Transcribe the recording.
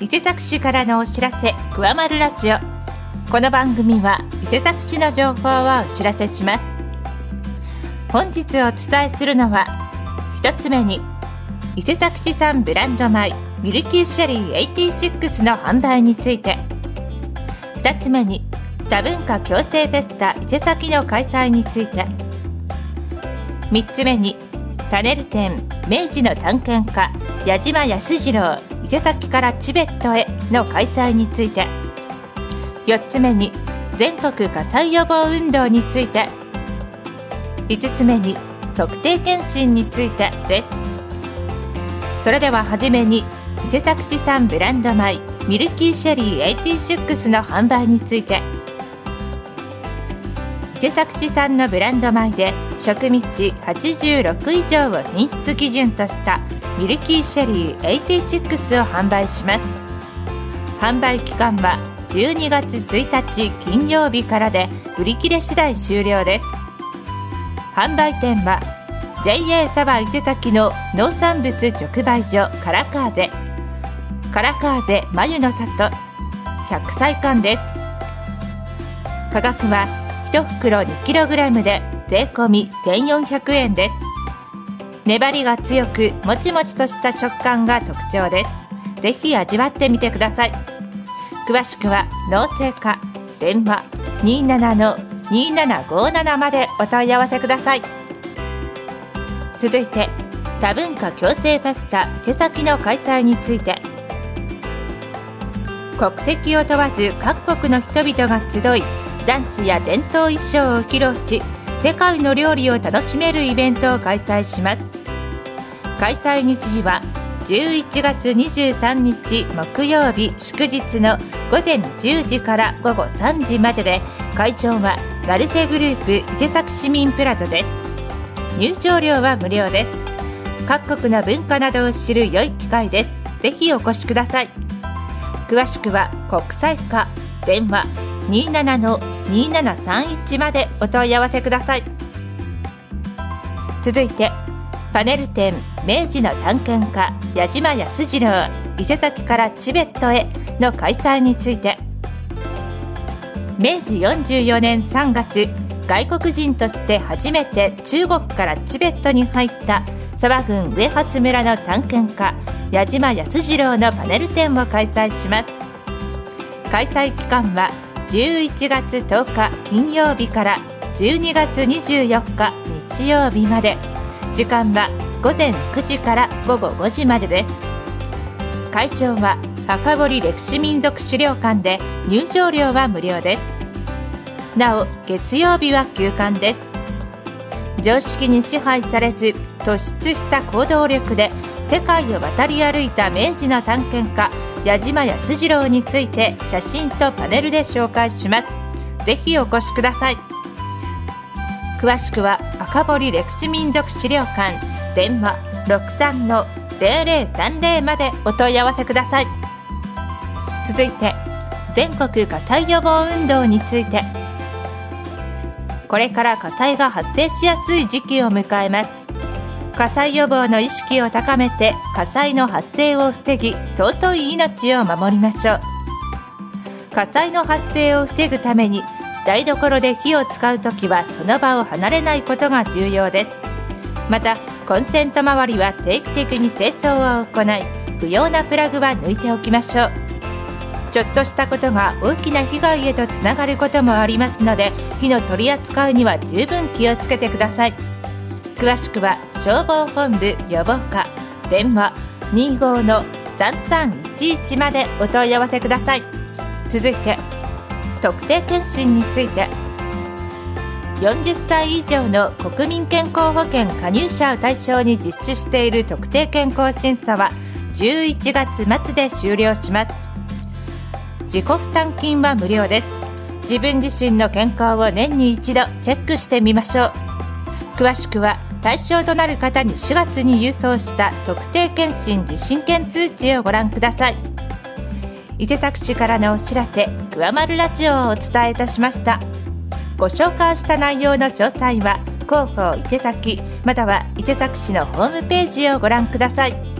伊勢崎市からのお知らせ「くわまるラジオ」この番組は伊勢崎市の情報をお知らせします。本日お伝えするのは一つ目に伊勢崎市産ブランド米ミルキーシェリー86の販売について。二つ目に多文化共生フェスタ伊勢崎の開催について。三つ目にパネル展明治の探検家矢島康次郎伊勢崎からチベットへの開催について。4つ目に全国火災予防運動について。5つ目に特定健診についてです。それでは初めに伊勢崎市産ブランド米ミルキーシェリー86の販売について。伊勢崎市産のブランド米で食味値86以上を品質基準としたミルキーシェリー86を販売します。販売期間は12月1日金曜日からで売り切れ次第終了です。販売店は JA サバ伊勢崎の農産物直売所カラカーゼ。カラカーゼ眉の里100歳館です。価格は1袋 2kg で税込1400円です。粘りが強くもちもちとした食感が特徴です。ぜひ味わってみてください。詳しくは農政課電話27-2757までお問い合わせください。続いて多文化共生フェスタ伊勢崎の開催について。国籍を問わず各国の人々が集いダンスや伝統衣装を披露し世界の料理を楽しめるイベントを開催します。開催日時は11月23日木曜日祝日の午前10時から午後3時までで会場はガルセグループ伊勢崎市民プラザです。入場料は無料です。各国の文化などを知る良い機会です。ぜひお越しください。詳しくは国際課。電話27の2731までお問い合わせください。続いてパネル展明治の探検家矢島康次郎伊勢崎からチベットへの開催について。明治44年3月外国人として初めて中国からチベットに入った佐賀郡上初村の探検家矢島康次郎のパネル展を開催します。開催期間は11月10日金曜日から12月24日日曜日まで。時間は午前9時から午後5時までです。会場は墓堀歴史民族資料館で入場料は無料です。なお月曜日は休館です。常識に支配されず突出した行動力で世界を渡り歩いた明治の探検家矢島康次郎について写真とパネルで紹介します。ぜひお越しください。詳しくは赤堀歴史民族資料館電話63-0030までお問い合わせください。続いて全国火災予防運動について。これから火災が発生しやすい時期を迎えます。火災予防の意識を高めて火災の発生を防ぎ尊い命を守りましょう火災の発生を防ぐために台所で火を使う時はその場を離れないことが重要ですまたコンセント周りは定期的に清掃を行い不要なプラグは抜いておきましょうちょっとしたことが大きな被害へとつながることもありますので火の取り扱いには十分気をつけてください。詳しくは消防本部予防課電話25-3311までお問い合わせください。続いて特定健診について。40歳以上の国民健康保険加入者を対象に実施している特定健康審査は11月末で終了します。自己負担金は無料です。自分自身の健康を年に一度チェックしてみましょう。詳しくは対象となる方に4月に郵送した特定健診受診券通知をご覧ください。伊勢崎市からのお知らせ「くわまるラジオ」をお伝えいたしました。ご紹介した内容の詳細は広報伊勢崎または伊勢崎市のホームページをご覧ください。